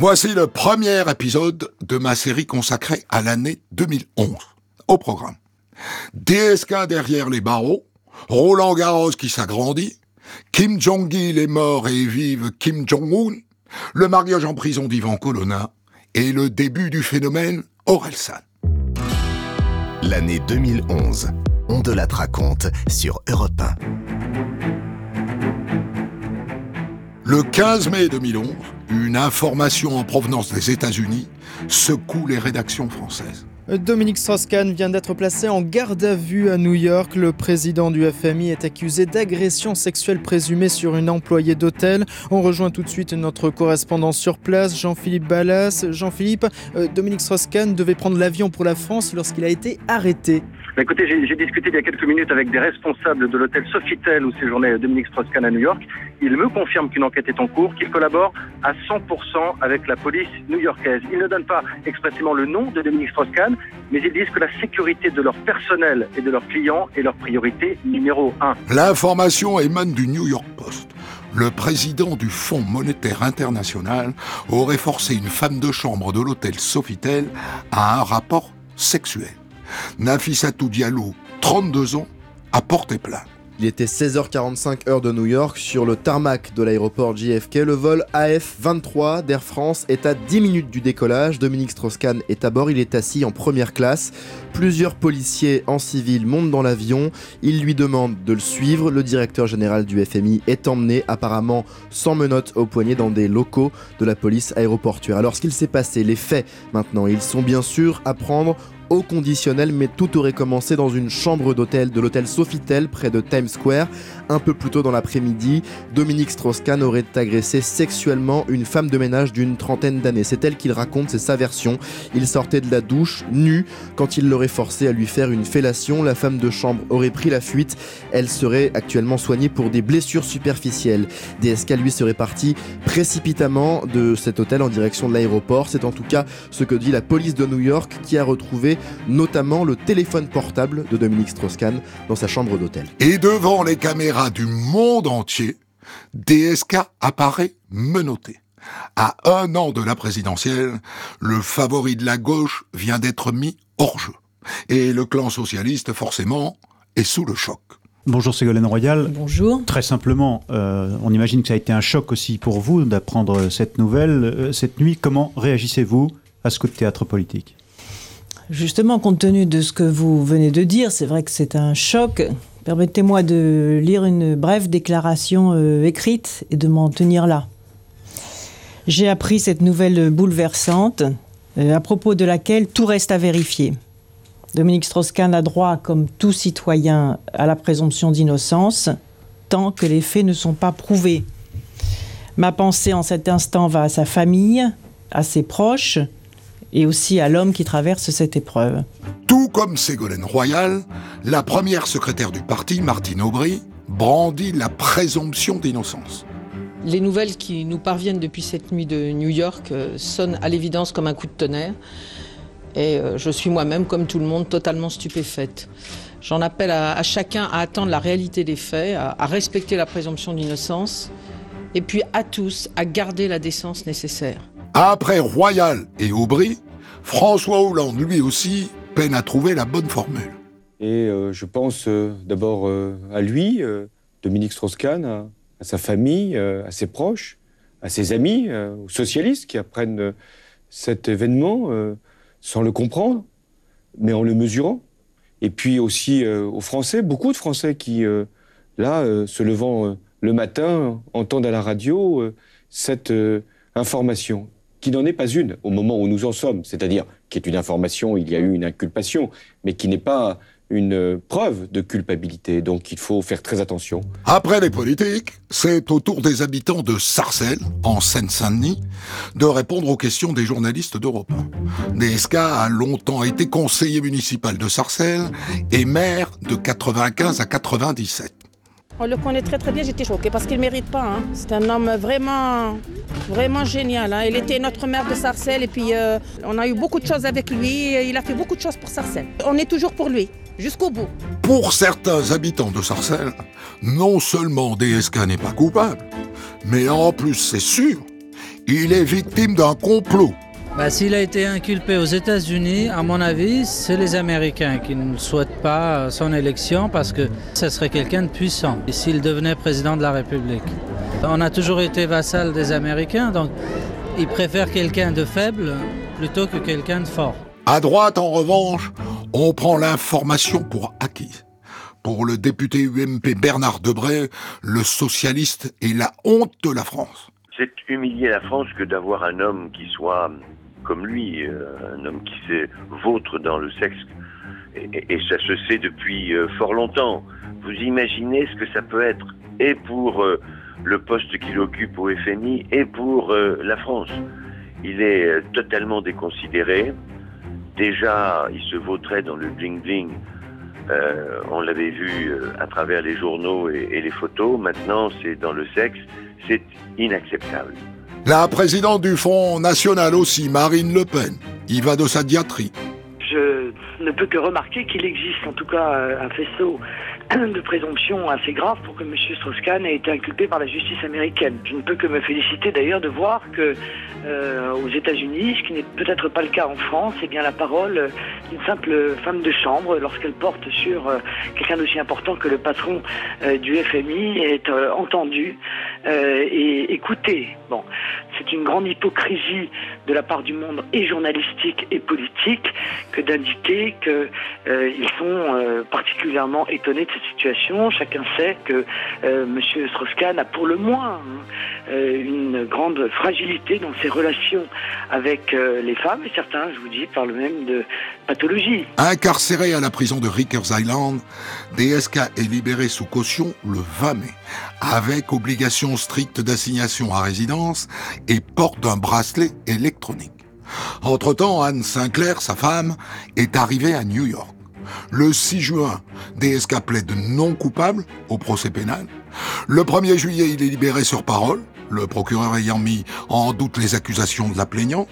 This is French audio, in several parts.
Voici le premier épisode de ma série consacrée à l'année 2011. Au programme. DSK derrière les barreaux, Roland Garros qui s'agrandit, Kim Jong-il est mort et vive Kim Jong-un, le mariage en prison d'Ivan Colonna et le début du phénomène Orelsan. L'année 2011. On de la raconte sur Europe 1. Le 15 mai 2011, une information en provenance des États-Unis secoue les rédactions françaises. Dominique Strauss-Kahn vient d'être placé en garde à vue à New York. Le président du FMI est accusé d'agression sexuelle présumée sur une employée d'hôtel. On rejoint tout de suite notre correspondant sur place, Jean-Philippe Ballas. Jean-Philippe, euh, Dominique Strauss-Kahn devait prendre l'avion pour la France lorsqu'il a été arrêté. Écoutez, j'ai discuté il y a quelques minutes avec des responsables de l'hôtel Sofitel où séjournait Dominique Strauss-Kahn à New York. Il me confirme qu'une enquête est en cours, qu'il collabore à 100% avec la police new-yorkaise. Il ne donne pas expressément le nom de Dominique Strauss-Kahn, mais ils disent que la sécurité de leur personnel et de leurs clients est leur priorité numéro un. L'information émane du New York Post. Le président du Fonds monétaire international aurait forcé une femme de chambre de l'hôtel Sofitel à un rapport sexuel. Nafissatou Diallo, 32 ans, a porté plainte. Il était 16h45 heure de New York sur le tarmac de l'aéroport JFK. Le vol AF23 d'Air France est à 10 minutes du décollage. Dominique Strauss-Kahn est à bord, il est assis en première classe. Plusieurs policiers en civil montent dans l'avion. Ils lui demandent de le suivre. Le directeur général du FMI est emmené apparemment sans menottes au poignet dans des locaux de la police aéroportuaire. Alors ce qu'il s'est passé, les faits maintenant, ils sont bien sûr à prendre au conditionnel, mais tout aurait commencé dans une chambre d'hôtel de l'hôtel Sofitel près de Times Square. Un peu plus tôt dans l'après-midi, Dominique Strauss-Kahn aurait agressé sexuellement une femme de ménage d'une trentaine d'années. C'est elle qu'il raconte, c'est sa version. Il sortait de la douche, nu, quand il l'aurait forcé à lui faire une fellation. La femme de chambre aurait pris la fuite. Elle serait actuellement soignée pour des blessures superficielles. DSK, lui, serait parti précipitamment de cet hôtel en direction de l'aéroport. C'est en tout cas ce que dit la police de New York qui a retrouvé notamment le téléphone portable de Dominique Strauss-Kahn dans sa chambre d'hôtel. Et devant les caméras du monde entier, DSK apparaît menotté. À un an de la présidentielle, le favori de la gauche vient d'être mis hors jeu. Et le clan socialiste, forcément, est sous le choc. Bonjour Ségolène Royal. Bonjour. Très simplement, euh, on imagine que ça a été un choc aussi pour vous d'apprendre cette nouvelle. Euh, cette nuit, comment réagissez-vous à ce coup de théâtre politique? Justement, compte tenu de ce que vous venez de dire, c'est vrai que c'est un choc. Permettez-moi de lire une brève déclaration euh, écrite et de m'en tenir là. J'ai appris cette nouvelle bouleversante, euh, à propos de laquelle tout reste à vérifier. Dominique Strauss-Kahn a droit, comme tout citoyen, à la présomption d'innocence, tant que les faits ne sont pas prouvés. Ma pensée en cet instant va à sa famille, à ses proches, et aussi à l'homme qui traverse cette épreuve. Tout comme Ségolène Royal, la première secrétaire du parti, Martine Aubry, brandit la présomption d'innocence. Les nouvelles qui nous parviennent depuis cette nuit de New York euh, sonnent à l'évidence comme un coup de tonnerre. Et euh, je suis moi-même, comme tout le monde, totalement stupéfaite. J'en appelle à, chacun à attendre la réalité des faits, à respecter la présomption d'innocence, et puis à tous à garder la décence nécessaire. Après Royal et Aubry, François Hollande, lui aussi, peine à trouver la bonne formule. Et euh, je pense euh, d'abord euh, à lui, Dominique Strauss-Kahn, à, sa famille, à ses proches, à ses amis, aux socialistes qui apprennent cet événement sans le comprendre, mais en le mesurant. Et puis aussi aux Français, beaucoup de Français qui, là, se levant le matin, entendent à la radio cette information qui n'en est pas une au moment où nous en sommes, c'est-à-dire qui est une information, il y a eu une inculpation, mais qui n'est pas une preuve de culpabilité. Donc il faut faire très attention. Après les politiques, c'est au tour des habitants de Sarcelles, en Seine-Saint-Denis, de répondre aux questions des journalistes d'Europe 1. DSK a longtemps été conseiller municipal de Sarcelles et maire de 95 à 97. On le connaît très très bien, j'étais choquée parce qu'il ne mérite pas. Hein. C'est un homme vraiment, vraiment génial. Hein. Il était notre maire de Sarcelles et puis euh, on a eu beaucoup de choses avec lui. Il a fait beaucoup de choses pour Sarcelles. On est toujours pour lui, jusqu'au bout. Pour certains habitants de Sarcelles, non seulement DSK n'est pas coupable, mais en plus c'est sûr, Il est victime d'un complot. Bah, S'il a été inculpé aux États-Unis, à mon avis, c'est les Américains qui ne souhaitent pas son élection parce que ce serait quelqu'un de puissant s'il devenait président de la République. On a toujours été vassal des Américains, donc ils préfèrent quelqu'un de faible plutôt que quelqu'un de fort. À droite, en revanche, on prend l'information pour acquise. Pour le député UMP Bernard Debray, le socialiste est la honte de la France. C'est humilier la France que d'avoir un homme qui soit comme lui, euh, un homme qui s'est vôtre dans le sexe, et, ça se sait depuis euh, fort longtemps. Vous imaginez ce que ça peut être, et pour euh, le poste qu'il occupe au FMI, et pour la France. Il est totalement déconsidéré. Déjà, il se vautrait dans le bling-bling. on l'avait vu à travers les journaux et les photos. Maintenant, c'est dans le sexe. C'est inacceptable. La présidente du Front National aussi, Marine Le Pen, y va de sa diatrie. Je ne peux que remarquer qu'il existe en tout cas un faisceau de présomption assez grave pour que M. Strauss-Kahn ait été inculpé par la justice américaine. Je ne peux que me féliciter d'ailleurs de voir que euh, aux États-Unis, ce qui n'est peut-être pas le cas en France, est bien la parole d'une simple femme de chambre lorsqu'elle porte sur euh, quelqu'un d'aussi important que le patron euh, du FMI est entendue et écoutée. Bon, c'est une grande hypocrisie de la part du monde et journalistique et politique que d'indiquer qu'ils sont particulièrement étonnés de situation. Chacun sait que M. Strauss-Kahn a pour le moins hein, une grande fragilité dans ses relations avec euh, les femmes, et certains, je vous dis, parlent même de pathologie. Incarcéré à la prison de Rikers Island, DSK est libéré sous caution le 20 mai, avec obligation stricte d'assignation à résidence et porte d'un bracelet électronique. Entre-temps, Anne Sinclair, sa femme, est arrivée à New York. Le 6 juin, DSK plaide non coupable au procès pénal. Le 1er juillet, il est libéré sur parole le procureur ayant mis en doute les accusations de la plaignante.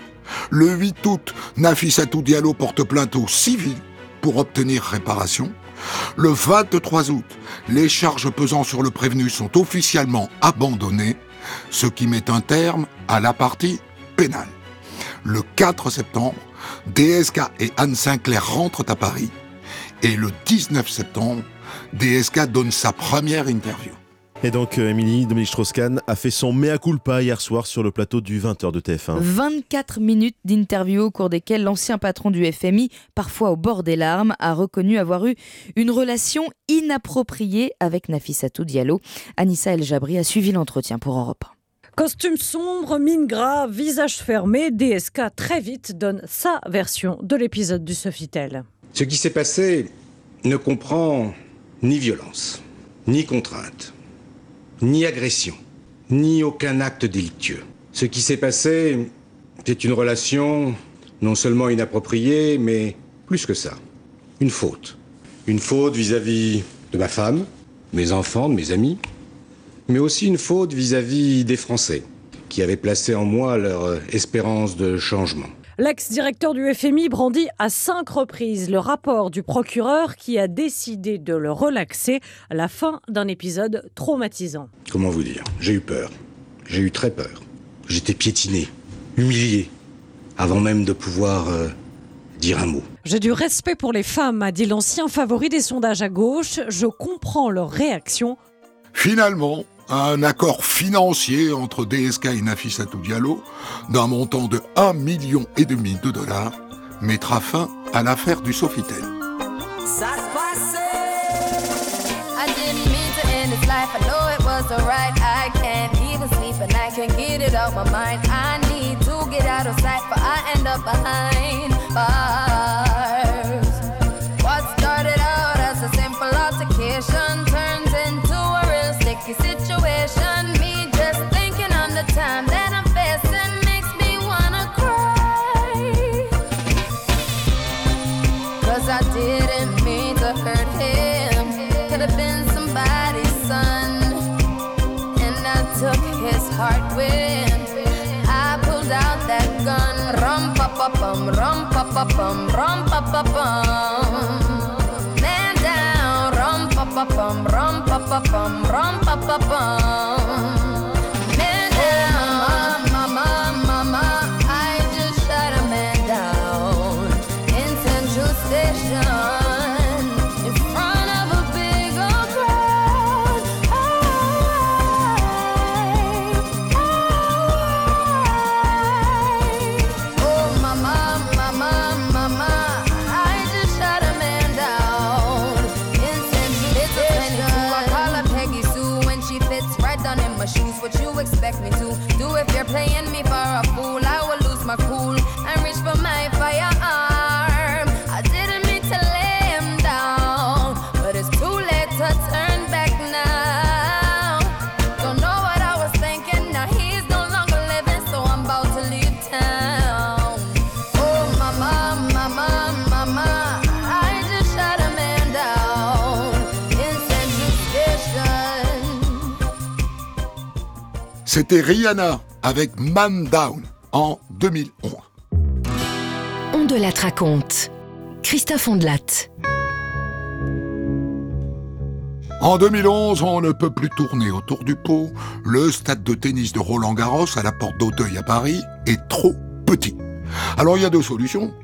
Le 8 août, Nafissatou Diallo porte plainte au civil pour obtenir réparation. Le 23 août, les charges pesant sur le prévenu sont officiellement abandonnées, ce qui met un terme à la partie pénale. Le 4 septembre, DSK et Anne Sinclair rentrent à Paris et le 19 septembre, DSK donne sa première interview. Et donc, euh, Émilie, Dominique Strauss-Kahn a fait son mea culpa hier soir sur le plateau du 20h de TF1. 24 minutes d'interview au cours desquelles l'ancien patron du FMI, parfois au bord des larmes, a reconnu avoir eu une relation inappropriée avec Nafissatou Diallo. Anissa El Jabri a suivi l'entretien pour Europe 1. Costume sombre, mine grave, visage fermé, DSK très vite donne sa version de l'épisode du Sofitel. Ce qui s'est passé ne comprend ni violence, ni contrainte ni agression, ni aucun acte délictueux. Ce qui s'est passé, c'est une relation non seulement inappropriée, mais plus que ça, une faute. Une faute vis-à-vis de ma femme, mes enfants, de mes amis, mais aussi une faute vis-à-vis -vis des Français, qui avaient placé en moi leur espérance de changement. L'ex-directeur du FMI brandit à cinq reprises le rapport du procureur qui a décidé de le relaxer à la fin d'un épisode traumatisant. Comment vous dire? J'ai eu peur. J'ai eu très peur. J'étais piétiné, humilié, avant même de pouvoir euh, dire un mot. J'ai du respect pour les femmes, a dit l'ancien favori des sondages à gauche. Je comprends leur réaction. Finalement, un accord financier entre DSK et Nafissatou Diallo d'un montant de 1,5 million et demi de dollars mettra fin à l'affaire du Sofitel. didn't mean to hurt him. Could have been somebody's son. And I took his heart when I pulled out that gun. Rum rum rum. Man down, rum pa pa rum pa pa rum pa pa. C'était Rihanna avec Man Down en 2011. On de la raconte. Christophe Ondelat. En 2011, on ne peut plus tourner autour du pot. Le stade de tennis de Roland Garros à la porte d'Auteuil à Paris est trop petit. Alors il y a deux solutions.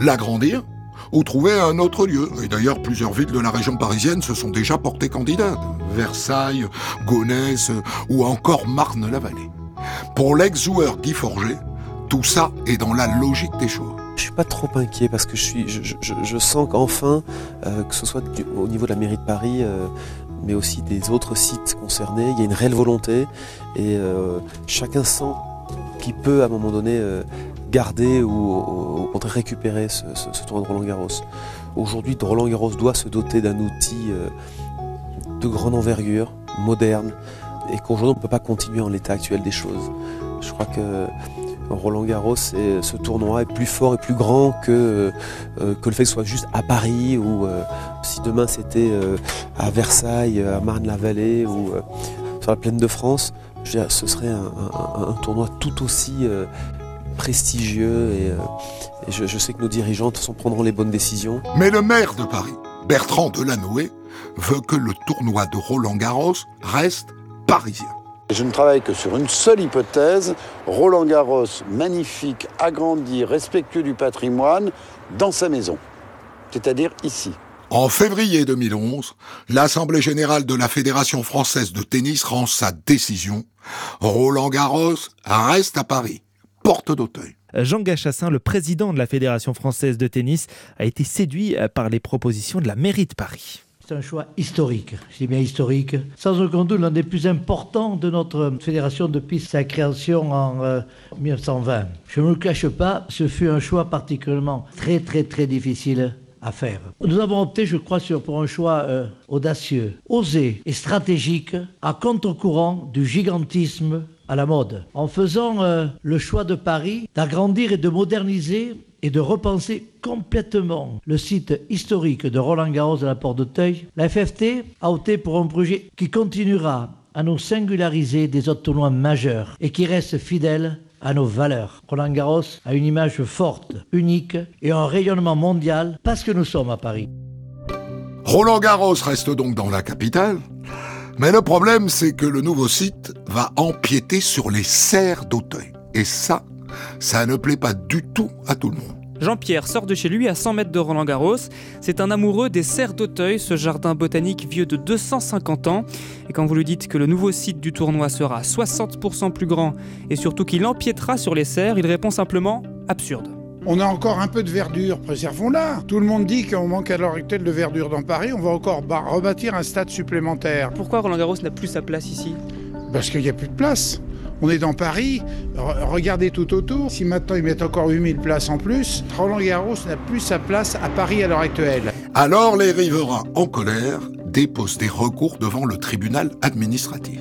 L'agrandir ou trouver un autre lieu. Et d'ailleurs, plusieurs villes de la région parisienne se sont déjà portées candidates. Versailles, Gonesse ou encore Marne-la-Vallée. Pour l'ex-joueur Guy Forget, tout ça est dans la logique des choses. Je suis pas trop inquiet parce que je, sens qu'enfin, euh, que ce soit au niveau de la mairie de Paris, euh, mais aussi des autres sites concernés, il y a une réelle volonté et euh, chacun sent qu'il peut à un moment donné garder ou au récupérer ce, tournoi de Roland Garros. Aujourd'hui, Roland Garros doit se doter d'un outil euh, de grande envergure, moderne, et qu'aujourd'hui on ne peut pas continuer en l'état actuel des choses. Je crois que Roland Garros, ce tournoi est plus fort et plus grand que, euh, que le fait que ce soit juste à Paris ou euh, si demain c'était euh, à Versailles, à Marne-la-Vallée ou euh, sur la plaine de France, ce serait un, tournoi tout aussi euh, prestigieux et, euh, et je, je sais que nos dirigeants de toute façon, prendront les bonnes décisions. Mais le maire de Paris, Bertrand Delanoë, veut que le tournoi de Roland Garros reste parisien. Je ne travaille que sur une seule hypothèse, Roland Garros, magnifique, agrandi, respectueux du patrimoine, dans sa maison, c'est-à-dire ici. En février 2011, l'Assemblée générale de la Fédération française de tennis rend sa décision. Roland Garros reste à Paris, porte d'Auteuil. Jean Gachassin, le président de la Fédération française de tennis, a été séduit euh, par les propositions de la mairie de Paris. C'est un choix historique, je dis bien historique, sans aucun doute l'un des plus importants de notre fédération depuis sa création en euh, 1920. Je ne me le cache pas, ce fut un choix particulièrement très très très difficile à faire. Nous avons opté, je crois, sur, pour un choix euh, audacieux, osé et stratégique, à contre-courant du gigantisme à la mode, en faisant euh, le choix de Paris d'agrandir et de moderniser et de repenser complètement le site historique de Roland Garros à la Porte d'Auteuil, la FFT a opté pour un projet qui continuera à nous singulariser des autres tournois majeurs et qui reste fidèle à nos valeurs. Roland Garros a une image forte, unique et un rayonnement mondial parce que nous sommes à Paris. Roland Garros reste donc dans la capitale, mais le problème c'est que le nouveau site va empiéter sur les serres d'Auteuil. Et ça, ça ne plaît pas du tout à tout le monde. Jean-Pierre sort de chez lui à 100 mètres de Roland Garros. C'est un amoureux des serres d'Auteuil, ce jardin botanique vieux de 250 ans. Et quand vous lui dites que le nouveau site du tournoi sera 60% plus grand et surtout qu'il empiétera sur les serres, il répond simplement absurde. On a encore un peu de verdure, préservons-la. Tout le monde dit qu'on manque à l'heure actuelle de verdure dans Paris, on va encore rebâtir un stade supplémentaire. Pourquoi Roland Garros n'a plus sa place ici? Parce qu'il n'y a plus de place. On est dans Paris, re- regardez tout autour. Si maintenant ils mettent encore 8000 places en plus, Roland Garros n'a plus sa place à Paris à l'heure actuelle. Alors les riverains en colère déposent des recours devant le tribunal administratif.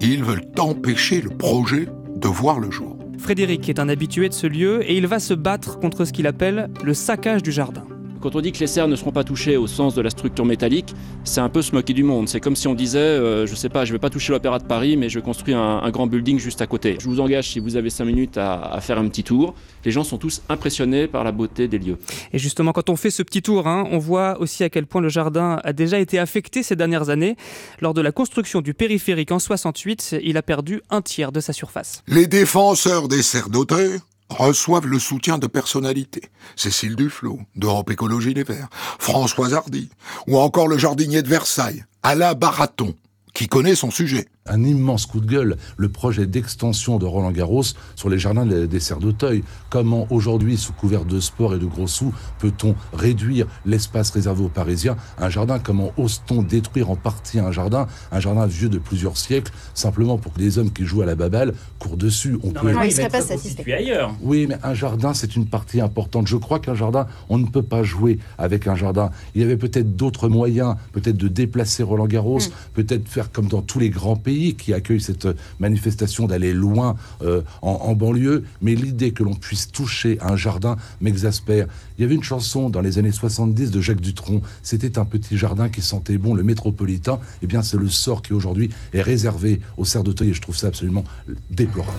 Ils veulent empêcher le projet de voir le jour. Frédéric est un habitué de ce lieu et il va se battre contre ce qu'il appelle le saccage du jardin. Quand on dit que les serres ne seront pas touchées au sens de la structure métallique, c'est un peu se moquer du monde. C'est comme si on disait, euh, je sais pas, je vais pas toucher l'Opéra de Paris, mais je construis un, un grand building juste à côté. Je vous engage, si vous avez 5 minutes, à, à faire un petit tour. Les gens sont tous impressionnés par la beauté des lieux. Et justement, quand on fait ce petit tour, hein, on voit aussi à quel point le jardin a déjà été affecté ces dernières années. Lors de la construction du périphérique en 68, il a perdu un tiers de sa surface. Les défenseurs des serres d'Auteuil reçoivent le soutien de personnalités. Cécile Duflot, d'Europe Écologie Les Verts, Françoise Hardy, ou encore le jardinier de Versailles, Alain Baraton, qui connaît son sujet. Un immense coup de gueule, le projet d'extension de Roland Garros sur les jardins des Serres d'Auteuil. Comment aujourd'hui, sous couvert de sport et de gros sous, peut-on réduire l'espace réservé aux Parisiens Un jardin, comment ose-t-on détruire en partie un jardin, un jardin vieux de plusieurs siècles, simplement pour que les hommes qui jouent à la babelle courent dessus? On non, peut... mais il serait pas satisfait. ailleurs. Oui, mais un jardin, c'est une partie importante. Je crois qu'un jardin, on ne peut pas jouer avec un jardin. Il y avait peut-être d'autres moyens, peut-être de déplacer Roland Garros, mm. peut-être faire comme dans tous les grands pays qui accueille cette manifestation d'aller loin euh, en, banlieue, mais l'idée que l'on puisse toucher un jardin m'exaspère. Il y avait une chanson dans les années 70 de Jacques Dutronc, c'était un petit jardin qui sentait bon le métropolitain, et eh bien c'est le sort qui aujourd'hui est réservé au cerf d'Auteuil. Et je trouve ça absolument déplorable.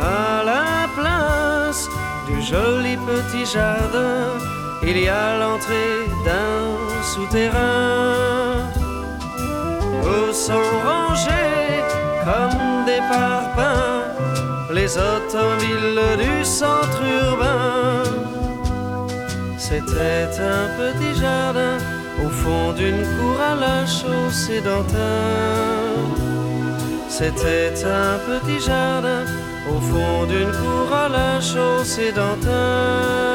À la place du joli petit jardin, il y a l'entrée d'un souterrain où sont rangés comme des parpaings les automobiles du centre urbain. C'était un petit jardin au fond d'une cour à la chaussée d'antin. C'était un petit jardin au fond d'une cour à la chaussée d'antin.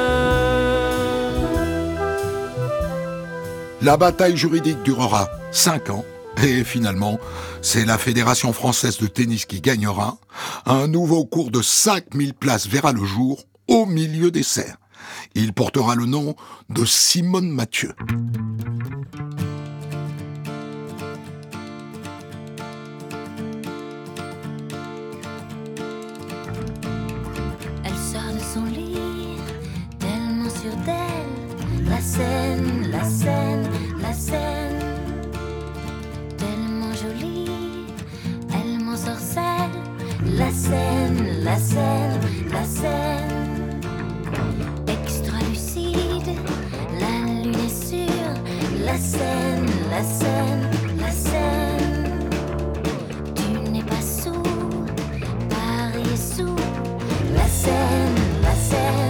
La bataille juridique durera 5 ans et finalement, c'est la Fédération française de tennis qui gagnera. Un nouveau cours de 5000 places verra le jour au milieu des serres. Il portera le nom de Simone Mathieu. Elle sort de son lit, tellement sûre d'elle. La scène, la scène, la scène. La scène, la scène, la scène. Extra lucide, la lune est sûre. La scène, la scène, la scène. Tu n'es pas sous, Paris est scène, la scène, la scène.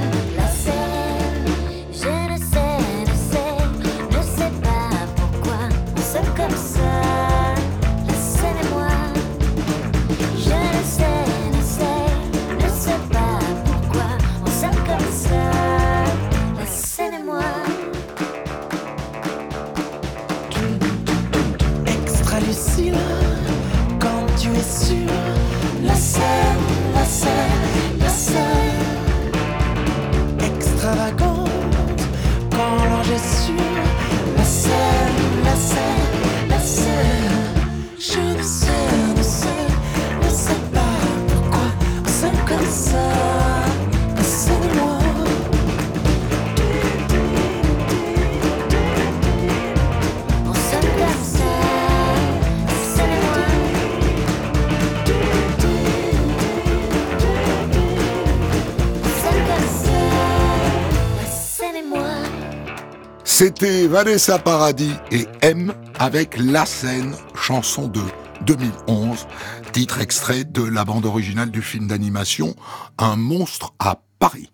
C'était Vanessa Paradis et M avec La scène, chanson de 2011, titre extrait de la bande originale du film d'animation Un monstre à Paris.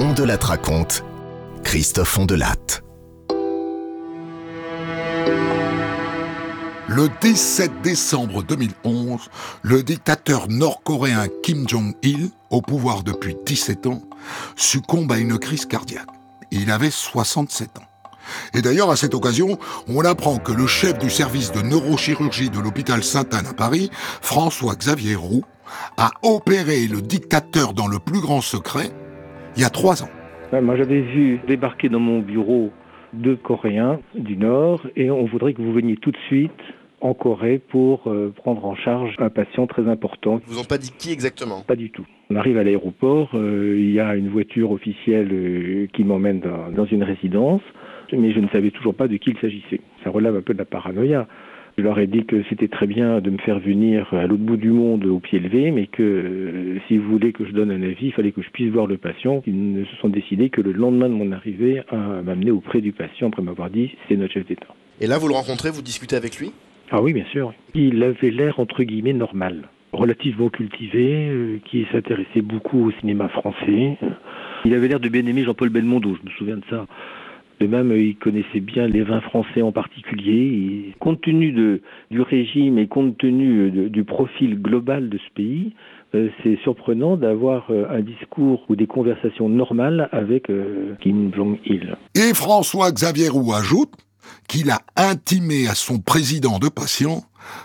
On de la raconte, Christophe Ondelat. Le 17 décembre 2011, le dictateur nord-coréen Kim Jong-il, au pouvoir depuis 17 ans, succombe à une crise cardiaque. Il avait 67 ans. Et d'ailleurs, à cette occasion, on apprend que le chef du service de neurochirurgie de l'hôpital Sainte-Anne à Paris, François-Xavier Roux, a opéré le dictateur dans le plus grand secret il y a trois ans. Moi, j'avais vu débarquer dans mon bureau deux Coréens du Nord et on voudrait que vous veniez tout de suite en Corée pour euh, prendre en charge un patient très important. Ils vous ont pas dit qui exactement? Pas du tout. On arrive à l'aéroport, euh, il y a une voiture officielle euh, qui m'emmène dans, une résidence, mais je ne savais toujours pas de qui il s'agissait. Ça relève un peu de la paranoïa. Je leur ai dit que c'était très bien de me faire venir à l'autre bout du monde au pied levé, mais que si vous voulez que je donne un avis, il fallait que je puisse voir le patient. Ils se sont décidés que le lendemain de mon arrivée, à m'amener auprès du patient après m'avoir dit c'est notre chef d'État. Et là, vous le rencontrez, vous discutez avec lui? Ah oui, bien sûr. Il avait l'air entre guillemets normal, relativement cultivé, euh, qui s'intéressait beaucoup au cinéma français. Il avait l'air de bien aimer Jean-Paul Belmondo, je me souviens de ça. De même, euh, il connaissait bien les vins français en particulier. Compte tenu du régime et compte tenu de- du profil global de ce pays, euh, c'est surprenant d'avoir euh, un discours ou des conversations normales avec euh, Kim Jong-il. Et François-Xavier Roux ajoute qu'il a intimé à son président de patient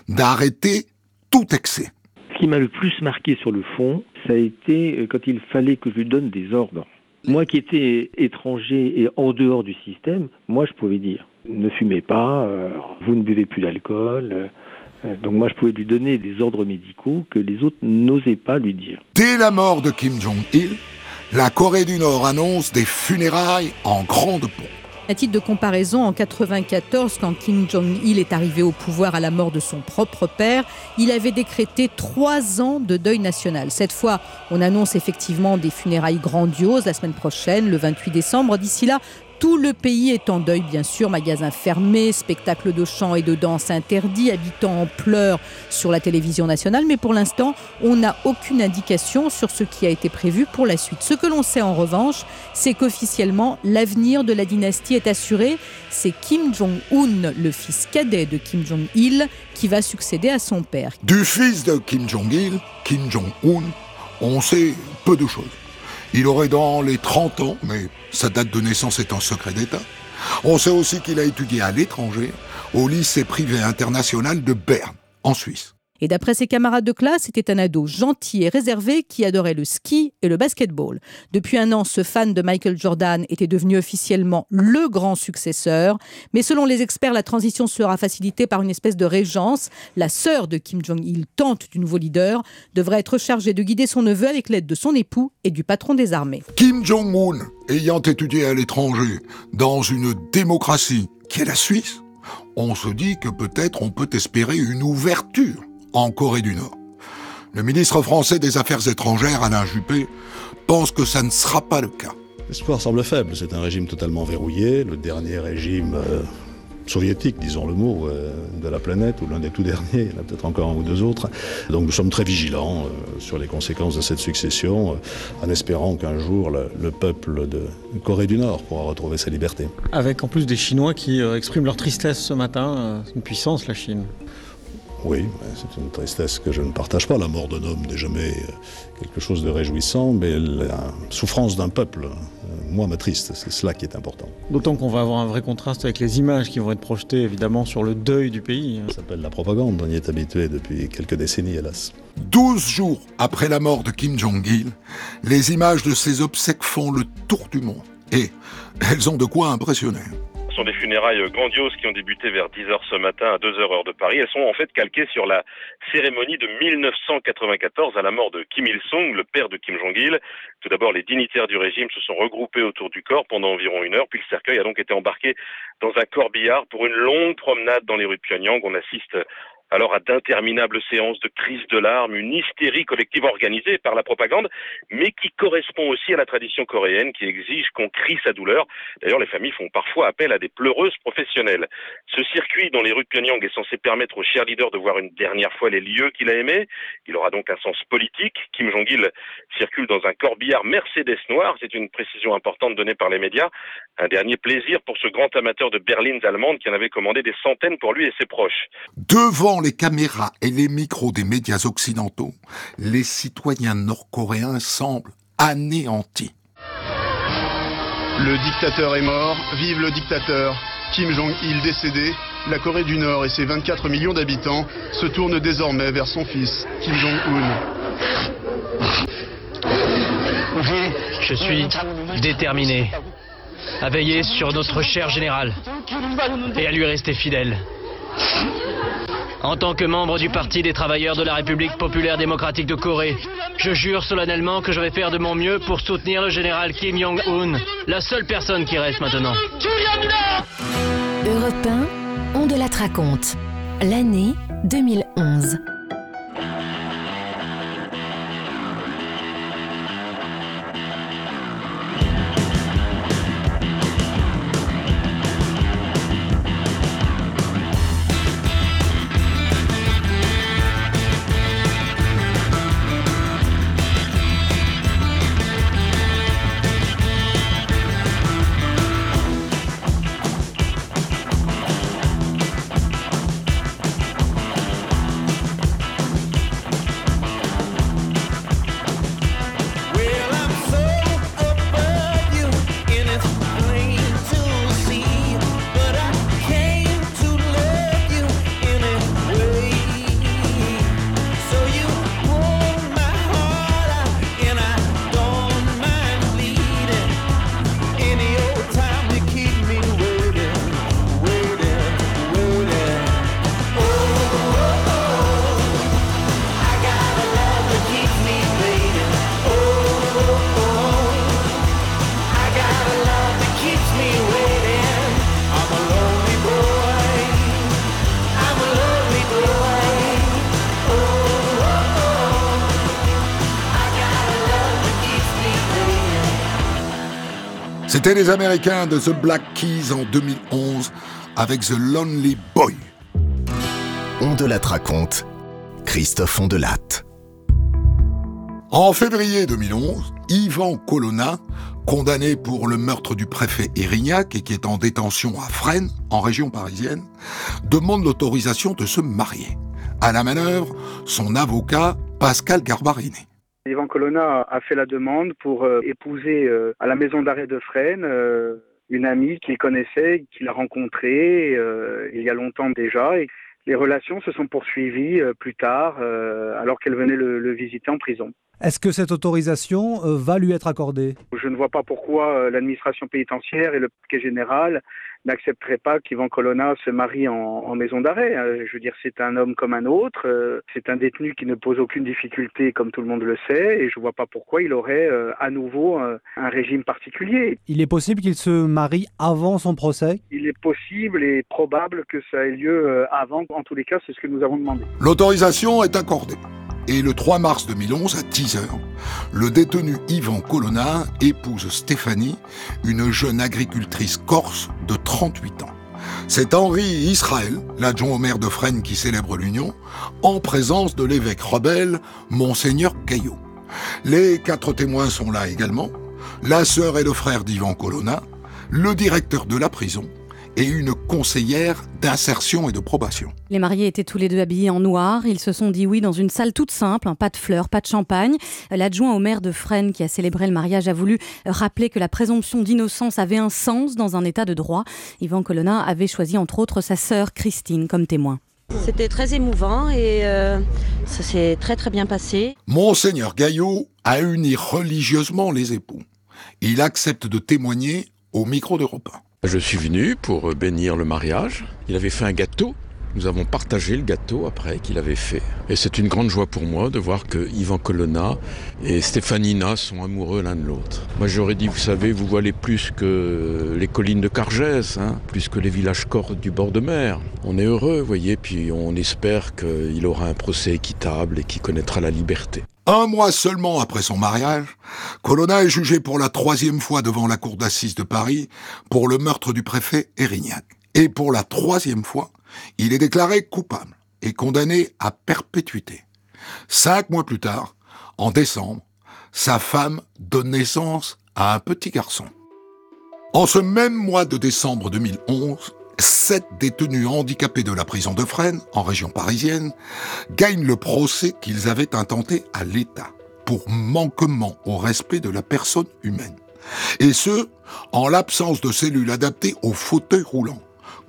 d'arrêter tout excès. Ce qui m'a le plus marqué sur le fond, ça a été euh, quand il fallait que je lui donne des ordres. Moi qui étais étranger et en dehors du système, moi je pouvais dire ne fumez pas, euh, vous ne buvez plus d'alcool. euh, donc moi je pouvais lui donner des ordres médicaux que les autres n'osaient pas lui dire. Dès la mort de Kim Jong-il, la Corée du Nord annonce des funérailles en grande pompe. À titre de comparaison, en 1994, quand Kim Jong-il est arrivé au pouvoir à la mort de son propre père, il avait décrété trois ans de deuil national. Cette fois, on annonce effectivement des funérailles grandioses la semaine prochaine, le 28 décembre. D'ici là, tout le pays est en deuil, bien sûr. Magasins fermés, spectacles de chant et de danse interdits, habitants en pleurs sur la télévision nationale. Mais pour l'instant, on n'a aucune indication sur ce qui a été prévu pour la suite. Ce que l'on sait en revanche, c'est qu'officiellement, l'avenir de la dynastie est assuré. C'est Kim Jong-un, le fils cadet de Kim Jong-il, qui va succéder à son père. Du fils de Kim Jong-il, Kim Jong-un, on sait peu de choses. Il aurait dans les 30 ans, mais sa date de naissance est un secret d'État. On sait aussi qu'il a étudié à l'étranger, au lycée privé international de Berne, en Suisse. Et d'après ses camarades de classe, c'était un ado gentil et réservé qui adorait le ski et le basketball. Depuis un an, ce fan de Michael Jordan était devenu officiellement le grand successeur. Mais selon les experts, la transition sera facilitée par une espèce de régence. La sœur de Kim Jong-il, tante du nouveau leader, devrait être chargée de guider son neveu avec l'aide de son époux et du patron des armées. Kim Jong-un, ayant étudié à l'étranger, dans une démocratie qui est la Suisse, on se dit que peut-être on peut espérer une ouverture en Corée du Nord. Le ministre français des Affaires étrangères, Alain Juppé, pense que ça ne sera pas le cas. L'espoir semble faible. C'est un régime totalement verrouillé, le dernier régime euh, soviétique, disons le mot, euh, de la planète, ou l'un des tout derniers, il y en a peut-être encore un ou deux autres. Donc nous sommes très vigilants euh, sur les conséquences de cette succession, euh, en espérant qu'un jour le, le peuple de Corée du Nord pourra retrouver sa liberté. Avec en plus des Chinois qui euh, expriment leur tristesse ce matin, euh, c'est une puissance la Chine. Oui, c'est une tristesse que je ne partage pas. La mort d'un homme n'est jamais euh, quelque chose de réjouissant, mais la souffrance d'un peuple, euh, moi, m'attriste. C'est cela qui est important. D'autant qu'on va avoir un vrai contraste avec les images qui vont être projetées évidemment sur le deuil du pays. Ça s'appelle la propagande, on y est habitué depuis quelques décennies, hélas. 12 jours après la mort de Kim Jong-il, les images de ses obsèques font le tour du monde. Et elles ont de quoi impressionner. Sont des funérailles grandioses qui ont débuté vers 10h ce matin à 2h heure de Paris. Elles sont en fait calquées sur la cérémonie de 1994 à la mort de Kim Il-sung, le père de Kim Jong-il. Tout d'abord, les dignitaires du régime se sont regroupés autour du corps pendant environ une heure, puis le cercueil a donc été embarqué dans un corbillard pour une longue promenade dans les rues de Pyongyang. On assiste alors à d'interminables séances de crises de larmes, une hystérie collective organisée par la propagande, mais qui correspond aussi à la tradition coréenne qui exige qu'on crie sa douleur. D'ailleurs, les familles font parfois appel à des pleureuses professionnelles. Ce circuit dans les rues de Pyongyang est censé permettre au cher leader de voir une dernière fois les lieux qu'il a aimés. Il aura donc un sens politique. Kim Jong-il circule dans un corbillard Mercedes noir. C'est une précision importante donnée par les médias. Un dernier plaisir pour ce grand amateur de berlines allemandes qui en avait commandé des centaines pour lui et ses proches. Devant les caméras et les micros des médias occidentaux, les citoyens nord-coréens semblent anéantis. Le dictateur est mort, vive le dictateur. Kim Jong-il décédé, la Corée du Nord et ses 24 millions d'habitants se tournent désormais vers son fils, Kim Jong-un. Je suis déterminé à veiller sur notre cher général et à lui rester fidèle. En tant que membre du Parti des travailleurs de la République populaire démocratique de Corée, je jure solennellement que je vais faire de mon mieux pour soutenir le général Kim Jong-un, la seule personne qui reste maintenant. Europe 1, on de la. L'année 2011. C'était les Américains de The Black Keys en 2011 avec The Lonely Boy. On de la raconte, Christophe Ondelatte. En février 2011, Yvan Colonna, condamné pour le meurtre du préfet Erignac et qui est en détention à Fresnes, en région parisienne, demande l'autorisation de se marier. À la manœuvre, son avocat, Pascal Garbarini. Yvan Colonna a fait la demande pour euh, épouser euh, à la maison d'arrêt de Fresnes euh, une amie qu'il connaissait, qu'il a rencontrée il y a longtemps déjà. Et les relations se sont poursuivies plus tard, alors qu'elle venait le, le visiter en prison. Est-ce que cette autorisation va lui être accordée? Je ne vois pas pourquoi l'administration pénitentiaire et le parquet général n'accepterait pas qu'Ivan Colonna se marie en, en maison d'arrêt. Je veux dire, c'est un homme comme un autre, c'est un détenu qui ne pose aucune difficulté, comme tout le monde le sait, et je ne vois pas pourquoi il aurait à nouveau un régime particulier. Il est possible qu'il se marie avant son procès? Il est possible et probable que ça ait lieu avant. En tous les cas, c'est ce que nous avons demandé. L'autorisation est accordée. Et le 3 mars 2011, à 10h, le détenu Yvan Colonna épouse Stéphanie, une jeune agricultrice corse de 38 ans. C'est Henri Israël, l'adjoint au maire de Fresnes qui célèbre l'union, en présence de l'évêque rebelle, Monseigneur Caillot. Les quatre témoins sont là également, la sœur et le frère d'Yvan Colonna, le directeur de la prison et une conseillère d'insertion et de probation. Les mariés étaient tous les deux habillés en noir. Ils se sont dit oui dans une salle toute simple, hein, pas de fleurs, pas de champagne. L'adjoint au maire de Fresnes, qui a célébré le mariage, a voulu rappeler que la présomption d'innocence avait un sens dans un état de droit. Yvan Colonna avait choisi entre autres sa sœur Christine comme témoin. C'était très émouvant et euh, ça s'est très très bien passé. Monseigneur Gaillot a uni religieusement les époux. Il accepte de témoigner au micro d'Europe 1. Je suis venu pour bénir le mariage. Il avait fait un gâteau. Nous avons partagé le gâteau après qu'il avait fait. Et c'est une grande joie pour moi de voir que Yvan Colonna et Stéphanina sont amoureux l'un de l'autre. Moi j'aurais dit, vous savez, vous voilez plus que les collines de Cargès, hein, plus que les villages corses du bord de mer. On est heureux, vous voyez, puis on espère qu'il aura un procès équitable et qu'il connaîtra la liberté. Un mois seulement après son mariage, Colonna est jugé pour la troisième fois devant la cour d'assises de Paris pour le meurtre du préfet Erignac. Et pour la troisième fois, il est déclaré coupable et condamné à perpétuité. Cinq mois plus tard, en décembre, sa femme donne naissance à un petit garçon. En ce même mois de décembre 2011, sept détenus handicapés de la prison de Fresnes, en région parisienne, gagnent le procès qu'ils avaient intenté à l'État pour manquement au respect de la personne humaine. Et ce, en l'absence de cellules adaptées aux fauteuils roulants,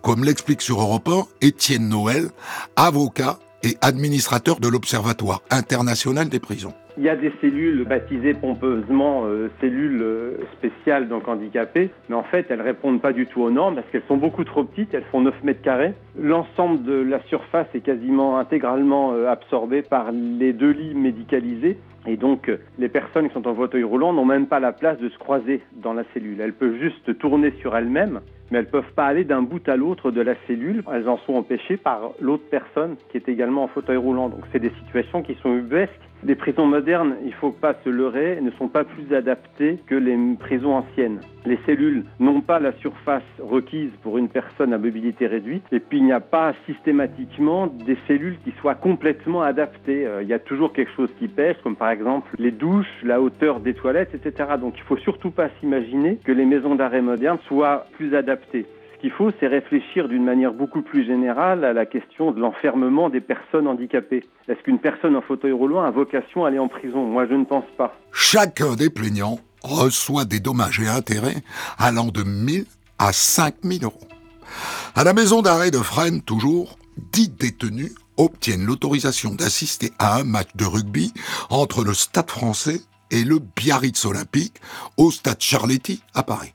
comme l'explique sur Europe 1 Étienne Noël, avocat et administrateur de l'Observatoire international des prisons. Il y a des cellules baptisées pompeusement euh, cellules euh, spéciales donc handicapées, mais en fait elles répondent pas du tout aux normes parce qu'elles sont beaucoup trop petites, elles font 9 mètres carrés. L'ensemble de la surface est quasiment intégralement euh, absorbé par les deux lits médicalisés. Et donc, les personnes qui sont en fauteuil roulant n'ont même pas la place de se croiser dans la cellule. Elles peuvent juste tourner sur elles-mêmes, mais elles ne peuvent pas aller d'un bout à l'autre de la cellule. Elles en sont empêchées par l'autre personne qui est également en fauteuil roulant. Donc, c'est des situations qui sont ubuesques. Les prisons modernes, il ne faut pas se leurrer, ne sont pas plus adaptées que les prisons anciennes. Les cellules n'ont pas la surface requise pour une personne à mobilité réduite, et puis il n'y a pas systématiquement des cellules qui soient complètement adaptées. Il y a toujours quelque chose qui pêche, comme par exemple les douches, la hauteur des toilettes, etc. Donc il ne faut surtout pas s'imaginer que les maisons d'arrêt modernes soient plus adaptées. Ce qu'il faut, c'est réfléchir d'une manière beaucoup plus générale à la question de l'enfermement des personnes handicapées. Est-ce qu'une personne en fauteuil roulant a vocation à aller en prison? Moi, je ne pense pas. Chacun des plaignants reçoit des dommages et intérêts allant de 1000 à 5000 euros. À la maison d'arrêt de Fresnes, toujours, 10 détenus obtiennent l'autorisation d'assister à un match de rugby entre le Stade français et le Biarritz Olympique au Stade Charletti à Paris.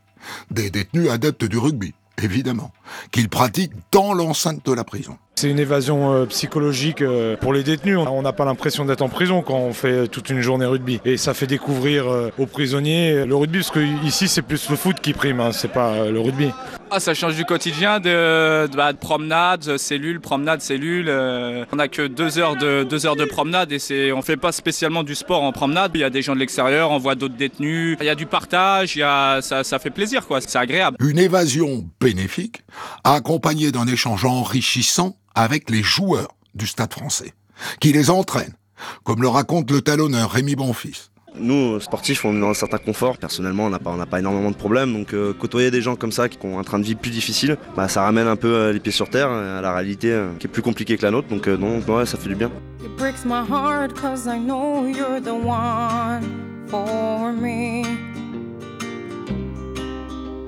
Des détenus adeptes du rugby, évidemment, qu'ils pratiquent dans l'enceinte de la prison. C'est une évasion euh, psychologique euh, pour les détenus. On n'a pas l'impression d'être en prison quand on fait toute une journée rugby. Et ça fait découvrir euh, aux prisonniers le rugby, parce que ici c'est plus le foot qui prime, hein, c'est pas le rugby. Ah, ça change du quotidien de, de, bah, de promenade, cellule, promenade, cellule. on n'a que deux heures de, deux heures de promenade et c'est, on fait pas spécialement du sport en promenade. Il y a des gens de l'extérieur, on voit d'autres détenus. Il y a du partage, il y a, ça, ça fait plaisir, quoi. C'est agréable. Une évasion bénéfique, accompagnée d'un échange enrichissant avec les joueurs du Stade français, qui les entraînent, comme le raconte le talonneur Rémi Bonfils. Nous, sportifs, on est dans un certain confort. Personnellement, on n'a pas, pas énormément de problèmes. Donc, euh, côtoyer des gens comme ça qui ont un train de vie plus difficile, bah, ça ramène un peu euh, les pieds sur terre à la réalité euh, qui est plus compliquée que la nôtre. Donc, non, ouais, ça fait du bien. It breaks my heart cause I know you're the one for me.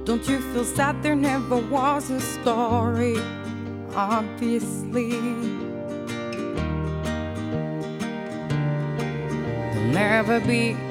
Don't you feel sad? There never was a story? Obviously. There'll never be.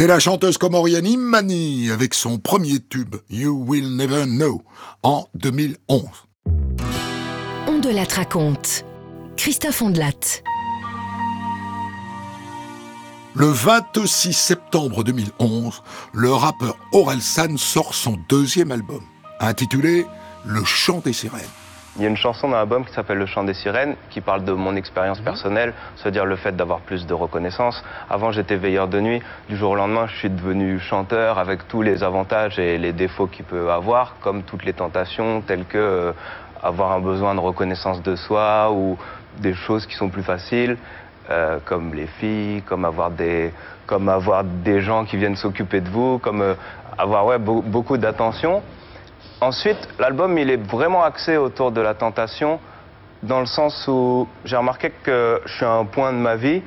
C'était la chanteuse comorienne Imani avec son premier tube You Will Never Know en 2011. On de la raconte. Christophe Ondelat. Le 26 septembre 2011, le rappeur Orelsan sort son deuxième album, intitulé Le chant des sirènes. Il y a une chanson dans l'album qui s'appelle Le chant des sirènes, qui parle de mon expérience personnelle, c'est-à-dire le fait d'avoir plus de reconnaissance. Avant, j'étais veilleur de nuit. Du jour au lendemain, je suis devenu chanteur avec tous les avantages et les défauts qu'il peut avoir, comme toutes les tentations, telles que euh, avoir un besoin de reconnaissance de soi ou des choses qui sont plus faciles, euh, comme les filles, comme avoir des, comme avoir des gens qui viennent s'occuper de vous, comme euh, avoir ouais, be beaucoup d'attention. Ensuite, l'album, il est vraiment axé autour de la tentation, dans le sens où j'ai remarqué que je suis à un point de ma vie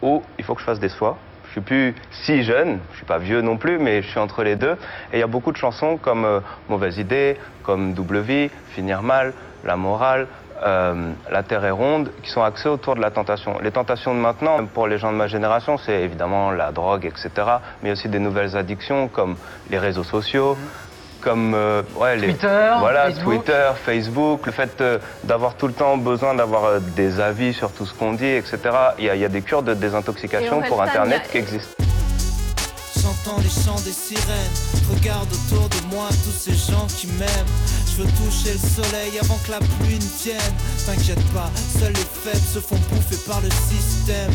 où il faut que je fasse des choix. Je suis plus si jeune, je suis pas vieux non plus, mais je suis entre les deux. Et il y a beaucoup de chansons comme euh, Mauvaise idée, comme Double vie, Finir mal, La morale, euh, La terre est ronde, qui sont axées autour de la tentation. Les tentations de maintenant, pour les gens de ma génération, c'est évidemment la drogue, etc. Mais aussi des nouvelles addictions comme les réseaux sociaux. Comme euh, ouais, les, Twitter, voilà, Facebook. Twitter, Facebook, le fait euh, d'avoir tout le temps besoin d'avoir euh, des avis sur tout ce qu'on dit, etc. Il y, a, il y a des cures de désintoxication Et pour Internet qui existent. J'entends les chants des sirènes, regarde autour de moi tous ces gens qui m'aiment. Je veux toucher le soleil avant que la pluie ne vienne. T'inquiète pas, seuls les faibles se font bouffer par le système.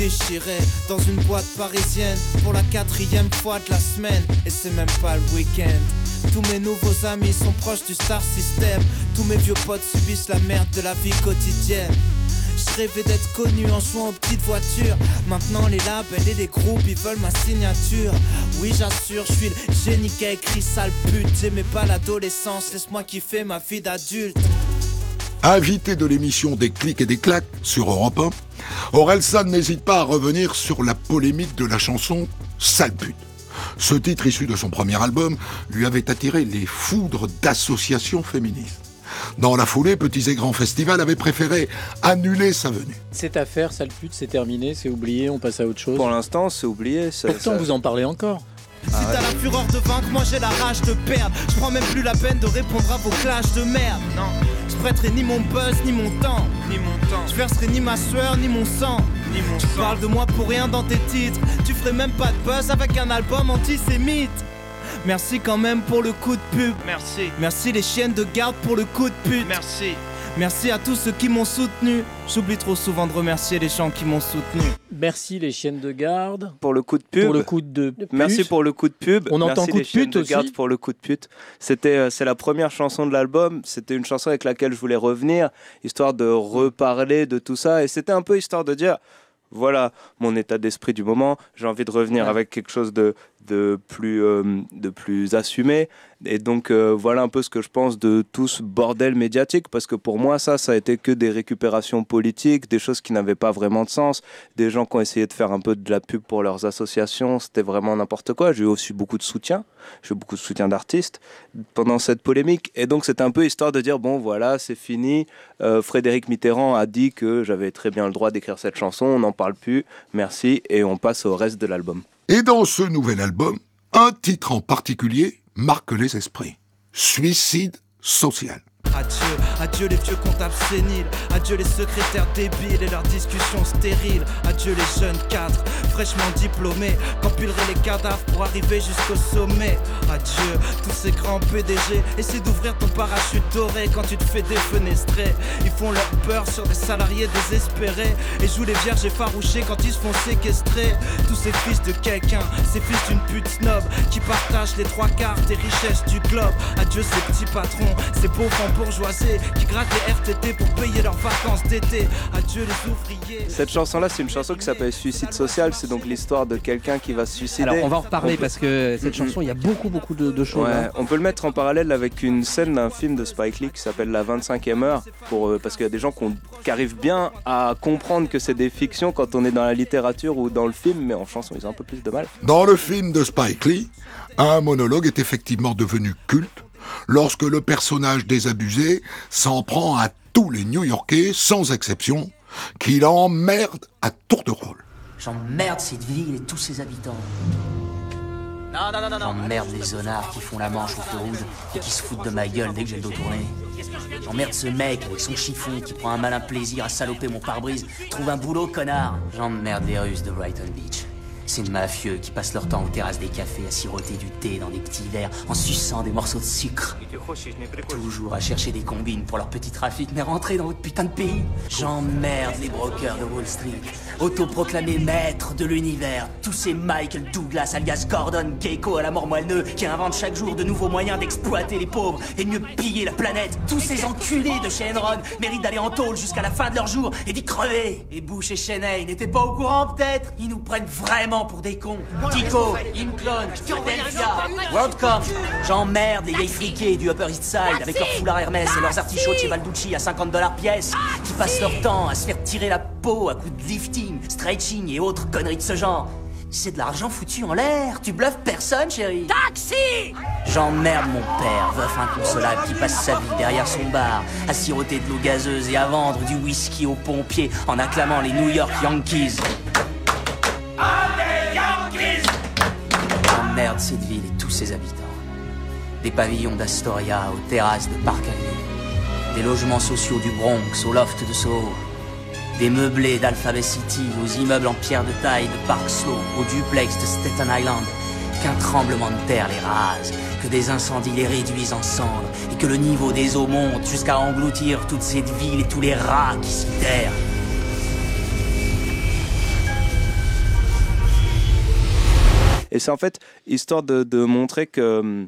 Déchiré dans une boîte parisienne pour la quatrième fois de la semaine, et c'est même pas le week-end. Tous mes nouveaux amis sont proches du star system. Tous mes vieux potes subissent la merde de la vie quotidienne. Je rêvais d'être connu en jouant aux petites voitures. Maintenant, les labels et les groupes, ils veulent ma signature. Oui, j'assure, je suis le génie qui a écrit sale pute. J'aimais pas l'adolescence, laisse-moi kiffer ma vie d'adulte. Invité de l'émission Des clics et des claques sur Europe 1, Orelsan n'hésite pas à revenir sur la polémique de la chanson Sale pute. Ce titre issu de son premier album lui avait attiré les foudres d'associations féministes. Dans la foulée, Petits et Grands Festival avait préféré annuler sa venue. Cette affaire, sale pute, c'est terminé, c'est oublié, on passe à autre chose. Pour l'instant, c'est oublié. ça- Pourtant, ça- vous en parlez encore. Si t'as la fureur de vaincre, moi j'ai la rage de perdre. Je prends même plus la peine de répondre à vos clashs de merde. Non, prêterai ni mon buzz, ni mon temps. Ni mon temps. Je verserai ni ma sueur, ni mon sang. Ni mon tu parles de moi pour rien dans tes titres. Tu ferais même pas de buzz avec un album antisémite. Merci quand même pour le coup de pub. Merci. Merci les chiennes de garde pour le coup de pute. Merci. Merci à tous ceux qui m'ont soutenu. J'oublie trop souvent de remercier les gens qui m'ont soutenu. Merci les chiennes de garde. Pour le coup de pub. Pour le coup de pute. Merci pour le coup de pub. On entend Merci coup les de chiennes pute de aussi. garde pour le coup de pute. C'était, euh, c'est la première chanson de l'album. C'était une chanson avec laquelle je voulais revenir, histoire de reparler de tout ça. Et c'était un peu histoire de dire, voilà mon état d'esprit du moment. J'ai envie de revenir avec quelque chose de, de plus, euh, de plus assumé. Et donc euh, voilà un peu ce que je pense de tout ce bordel médiatique, parce que pour moi ça, ça a été que des récupérations politiques, des choses qui n'avaient pas vraiment de sens, des gens qui ont essayé de faire un peu de la pub pour leurs associations, c'était vraiment n'importe quoi. J'ai eu aussi beaucoup de soutien, j'ai eu beaucoup de soutien d'artistes pendant cette polémique, et donc c'était un peu histoire de dire bon voilà c'est fini. Euh, Frédéric Mitterrand a dit que j'avais très bien le droit d'écrire cette chanson, on n'en parle plus, merci, et on passe au reste de l'album. Et dans ce nouvel album, un titre en particulier marque les esprits. Suicide social. Adieu, adieu les vieux comptables séniles, adieu les secrétaires débiles et leurs discussions stériles, adieu les jeunes cadres fraîchement diplômés, qu'empileraient les cadavres pour arriver jusqu'au sommet? Adieu tous ces grands PDG, essaie d'ouvrir ton parachute doré quand tu te fais défenestrer. Ils font leur peur sur des salariés désespérés et jouent les vierges effarouchés quand ils se font séquestrer. Tous ces fils de quelqu'un, ces fils d'une pute snob qui partagent les trois quarts des richesses du globe. Adieu ces petits patrons, ces pauvres bourgeoisés qui grattent les RTT pour payer leurs vacances d'été. Adieu les ouvriers. Cette chanson-là, c'est une chanson qui s'appelle Suicide social. C'est donc l'histoire de quelqu'un qui va se suicider. Alors on va en reparler peut- parce que cette chanson, il y a beaucoup beaucoup de, de choses. Ouais, hein. on peut le mettre en parallèle avec une scène d'un film de Spike Lee qui s'appelle La 25e heure, pour, euh, parce qu'il y a des gens qui arrivent bien à comprendre que c'est des fictions quand on est dans la littérature ou dans le film, mais en chanson, ils ont un peu plus de mal. Dans le film de Spike Lee, un monologue est effectivement devenu culte lorsque le personnage désabusé s'en prend à tous les New-Yorkais, sans exception, qu'il emmerde à tour de rôle. J'emmerde cette ville et tous ses habitants. J'emmerde les zonards qui font la manche au feu rouge et qui se foutent de ma gueule dès que j'ai le dos tourné. J'emmerde ce mec avec son chiffon qui prend un malin plaisir à saloper mon pare-brise. Trouve un boulot, connard. J'emmerde les Russes de Brighton Beach. Ces mafieux qui passent leur temps aux terrasses des cafés à siroter du thé dans des petits verres en suçant des morceaux de sucre. Toujours à chercher des combines pour leur petit trafic, mais rentrer dans votre putain de pays. J'emmerde les brokers de Wall Street, autoproclamés maîtres de l'univers. Tous ces Michael Douglas, alias Gordon Gecko à la mort moelleux, qui inventent chaque jour de nouveaux moyens d'exploiter les pauvres et de mieux piller la planète. Tous ces enculés de chez Enron méritent d'aller en tôle jusqu'à la fin de leur jour et d'y crever. Et Bush et Cheney n'étaient pas au courant peut-être? Ils nous prennent vraiment pour des cons. Tico, Imclone, Philadelphia, WorldCom. J'emmerde les vieilles friquées du Upper East Side avec leurs foulards Hermès et leurs artichauts chez Balducci à 50 dollars pièce, qui passent leur temps à se faire tirer la peau à coups de lifting, stretching et autres conneries de ce genre. C'est de l'argent foutu en l'air, tu bluffes personne, chérie. Taxi J'emmerde mon père, veuf inconsolable, qui passe sa vie derrière son bar, à siroter de l'eau gazeuse et à vendre du whisky aux pompiers en acclamant les New York Yankees. J'emmerde cette ville et tous ses habitants. Des pavillons d'Astoria aux terrasses de Park Avenue. Des logements sociaux du Bronx au loft de Soho. Des meublés d'Alphabet City aux immeubles en pierre de taille de Park Slope, au duplex de Staten Island. Qu'un tremblement de terre les rase, que des incendies les réduisent en cendres, et que le niveau des eaux monte jusqu'à engloutir toute cette ville et tous les rats qui s'y terrent. Et c'est en fait histoire de, montrer que,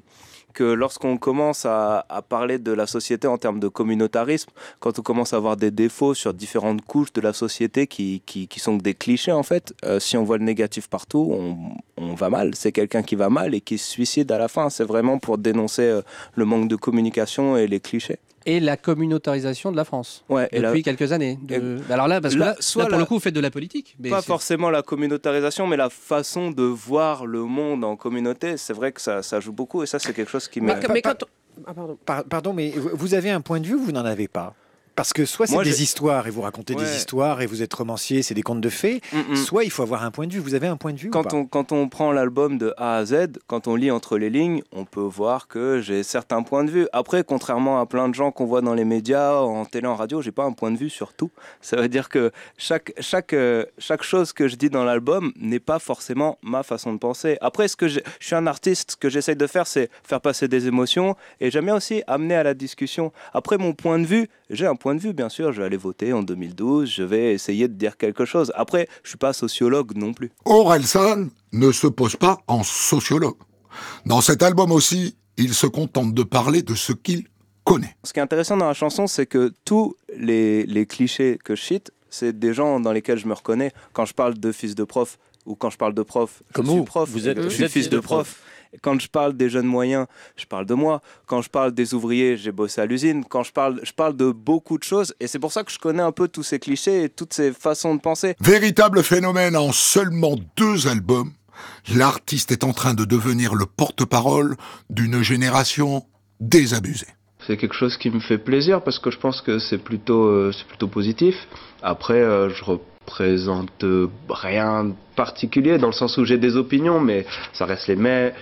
que lorsqu'on commence à, parler de la société en termes de communautarisme, quand on commence à avoir des défauts sur différentes couches de la société qui, qui, qui sont des clichés en fait, euh, si on voit le négatif partout, on, on va mal. C'est quelqu'un qui va mal et qui se suicide à la fin. C'est vraiment pour dénoncer euh, le manque de communication et les clichés. Et la communautarisation de la France. Ouais, et depuis la- quelques années. De- Et- Alors là, parce que Là, là, soit là, pour la- le coup, vous faites de la politique. mais pas forcément la communautarisation, mais la façon de voir le monde en communauté. C'est vrai que ça, ça joue beaucoup et ça, c'est quelque chose qui me. Mais quand- mais quand Par- pardon, mais vous vous avez un point de vue ou vous n'en avez pas Parce que soit c'est des histoires et vous racontez Ouais. des histoires et vous êtes romancier, c'est des contes de fées, Mm, mm. soit il faut avoir un point de vue. Vous avez un point de vue ou Quand pas on, quand on prend l'album de A à Z, quand on lit entre les lignes, on peut voir que j'ai certains points de vue. Après, contrairement à plein de gens qu'on voit dans les médias, en télé, en radio, j'ai pas un point de vue sur tout. Ça veut dire que chaque, chaque, euh, chaque chose que je dis dans l'album n'est pas forcément ma façon de penser. Après, ce que je suis un artiste, ce que j'essaye de faire, c'est faire passer des émotions et j'aime bien aussi amener à la discussion. Après, mon point de vue, j'ai un point de vue, bien sûr. Je vais aller voter en 2012, je vais essayer de dire quelque chose. Après, je suis pas sociologue non plus. Orelsan ne se pose pas en sociologue. Dans cet album aussi, il se contente de parler de ce qu'il connaît. Ce qui est intéressant dans la chanson, c'est que tous les, les clichés que je cite, c'est des gens dans lesquels je me reconnais. Quand je parle de fils de prof ou quand je parle de prof, je Comme suis vous, prof. vous êtes- je vous suis êtes fils de prof. Quand je parle des jeunes moyens, je parle de moi. Quand je parle des ouvriers, j'ai bossé à l'usine. Quand je parle, je parle de beaucoup de choses. Et c'est pour ça que je connais un peu tous ces clichés et toutes ces façons de penser. Véritable phénomène en seulement deux albums, l'artiste est en train de devenir le porte-parole d'une génération désabusée. C'est quelque chose qui me fait plaisir parce que je pense que c'est plutôt, euh, c'est plutôt positif. Après, euh, je représente euh, rien de particulier dans le sens où j'ai des opinions, mais ça reste les,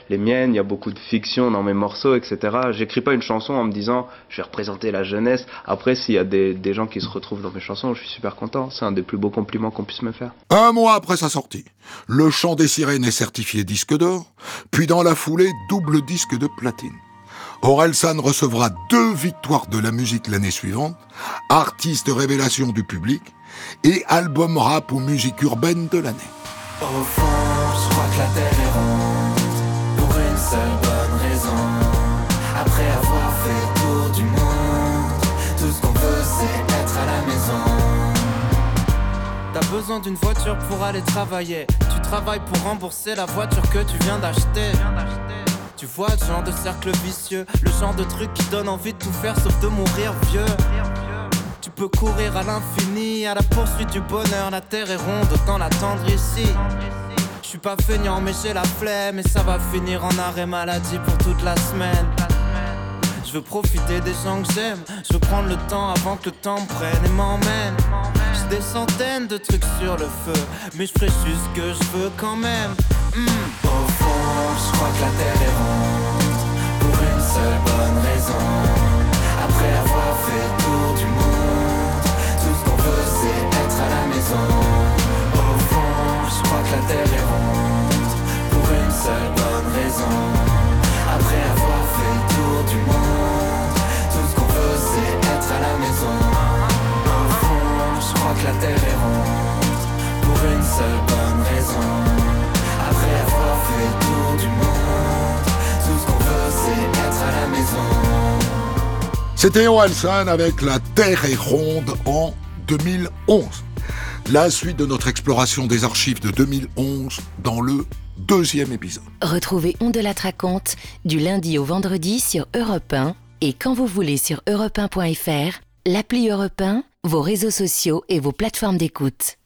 les miennes. Il y a beaucoup de fiction dans mes morceaux, etc. J'écris pas une chanson en me disant je vais représenter la jeunesse. Après, s'il y a des, des gens qui se retrouvent dans mes chansons, je suis super content. C'est un des plus beaux compliments qu'on puisse me faire. Un mois après sa sortie, Le Chant des Sirènes est certifié disque d'or, puis dans la foulée, double disque de platine. Orelsan recevra deux victoires de la musique l'année suivante, artiste révélation du public et album rap ou musique urbaine de l'année. Au fond, je crois que la terre est ronde Pour une seule bonne raison. Après avoir fait tour du monde Tout ce qu'on veut c'est être à la maison. T'as besoin d'une voiture pour aller travailler. Tu travailles pour rembourser la voiture que tu viens d'acheter. Tu vois le genre de cercle vicieux Le genre de truc qui donne envie de tout faire sauf de mourir vieux tu peux courir à l'infini, à la poursuite du bonheur. La terre est ronde, autant l'attendre ici. Je suis pas feignant, mais j'ai la flemme. Et ça va finir en arrêt maladie pour toute la semaine. Je veux profiter des gens que j'aime. Je veux prendre le temps avant que le temps prenne et m'emmène. J'ai des centaines de trucs sur le feu. Mais je juste ce que je veux quand même. Hmm. Au fond, je que la terre est ronde. Pour une seule bonne raison. Après avoir fait à la maison. Au fond, je crois que la terre est ronde. Pour une seule bonne raison. Après avoir fait le tour du monde, tout ce qu'on veut c'est être à la maison. Au fond, je crois que la terre est ronde. Pour une seule bonne raison. Après avoir fait le tour du monde, tout ce qu'on veut c'est être à la maison. C'était Orelsan avec La Terre est ronde en 2011. La suite de notre exploration des archives de 2011 dans le deuxième épisode. Retrouvez On de la raconte du lundi au vendredi sur Europe 1 et quand vous voulez sur europe1.fr, l'appli Europe 1, vos réseaux sociaux et vos plateformes d'écoute.